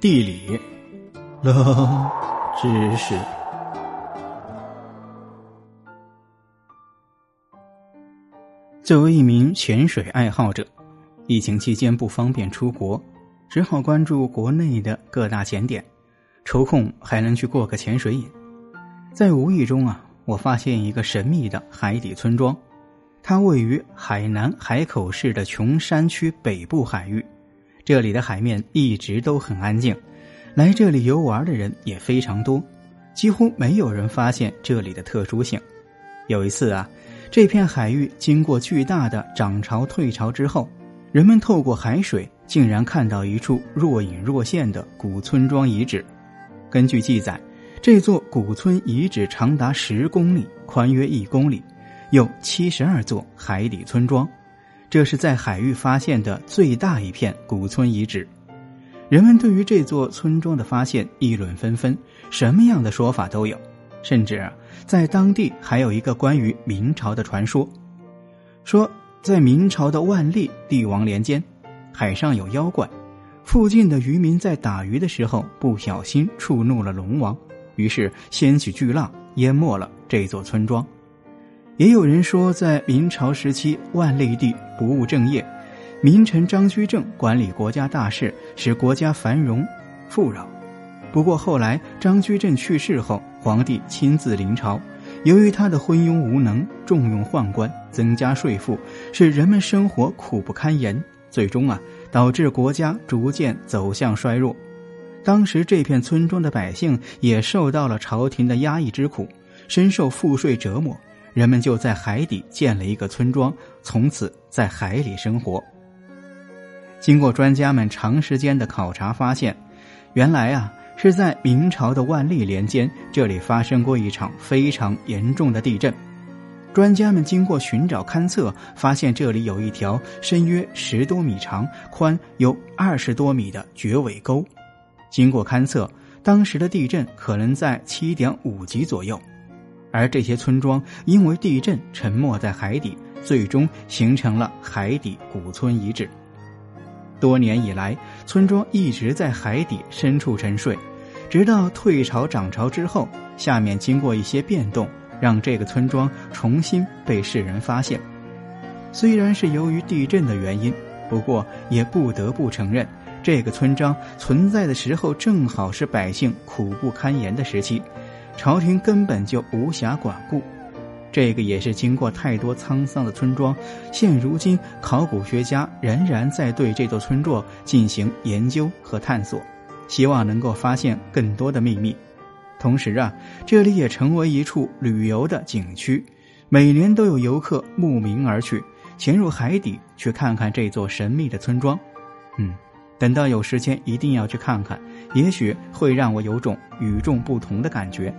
地理，冷知识。作为一名潜水爱好者，疫情期间不方便出国，只好关注国内的各大潜点，抽空还能去过个潜水瘾。在无意中啊，我发现一个神秘的海底村庄，它位于海南海口市的琼山区北部海域。这里的海面一直都很安静，来这里游玩的人也非常多，几乎没有人发现这里的特殊性。有一次啊，这片海域经过巨大的涨潮退潮之后，人们透过海水竟然看到一处若隐若现的古村庄遗址。根据记载，这座古村遗址长达十公里，宽约一公里，有七十二座海底村庄。这是在海域发现的最大一片古村遗址，人们对于这座村庄的发现议论纷纷，什么样的说法都有，甚至在当地还有一个关于明朝的传说，说在明朝的万历帝王年间，海上有妖怪，附近的渔民在打鱼的时候不小心触怒了龙王，于是掀起巨浪，淹没了这座村庄。也有人说，在明朝时期，万历帝不务正业，名臣张居正管理国家大事，使国家繁荣富饶。不过后来张居正去世后，皇帝亲自临朝，由于他的昏庸无能、重用宦官、增加税赋，使人们生活苦不堪言，最终啊，导致国家逐渐走向衰弱。当时这片村庄的百姓也受到了朝廷的压抑之苦，深受赋税折磨。人们就在海底建了一个村庄，从此在海里生活。经过专家们长时间的考察，发现，原来啊是在明朝的万历年间，这里发生过一场非常严重的地震。专家们经过寻找勘测，发现这里有一条深约十多米长、宽有二十多米的绝尾沟。经过勘测，当时的地震可能在七点五级左右。而这些村庄因为地震沉没在海底，最终形成了海底古村遗址。多年以来，村庄一直在海底深处沉睡，直到退潮涨潮之后，下面经过一些变动，让这个村庄重新被世人发现。虽然是由于地震的原因，不过也不得不承认，这个村庄存在的时候正好是百姓苦不堪言的时期。朝廷根本就无暇管顾，这个也是经过太多沧桑的村庄。现如今，考古学家仍然在对这座村落进行研究和探索，希望能够发现更多的秘密。同时啊，这里也成为一处旅游的景区，每年都有游客慕名而去，潜入海底去看看这座神秘的村庄。嗯，等到有时间一定要去看看，也许会让我有种与众不同的感觉。